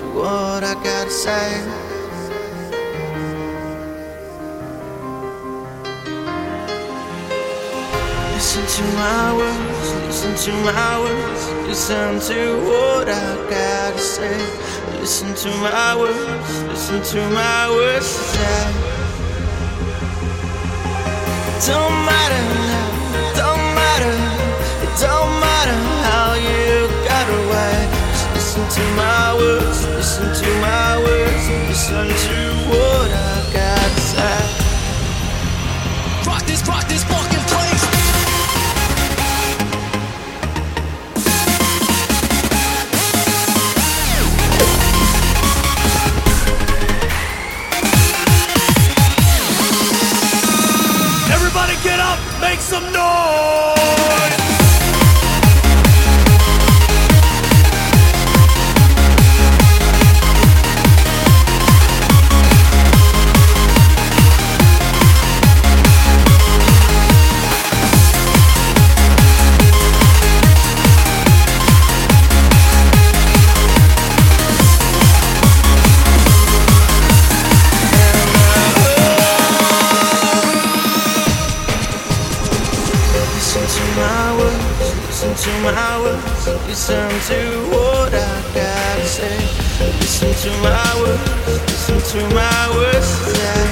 what I gotta say. Listen to my words, listen to my words, listen to what I gotta say. Listen to my words, listen to my words today. Don't matter now, don't matter, it don't matter how you got away. Just listen to my words, listen to my words, listen to what I gotta say. Rock this, rock this fucking place. Everybody get up, make some noise. Listen to my words, listen to my words, listen to what I gotta say. Listen to my words, listen to my words.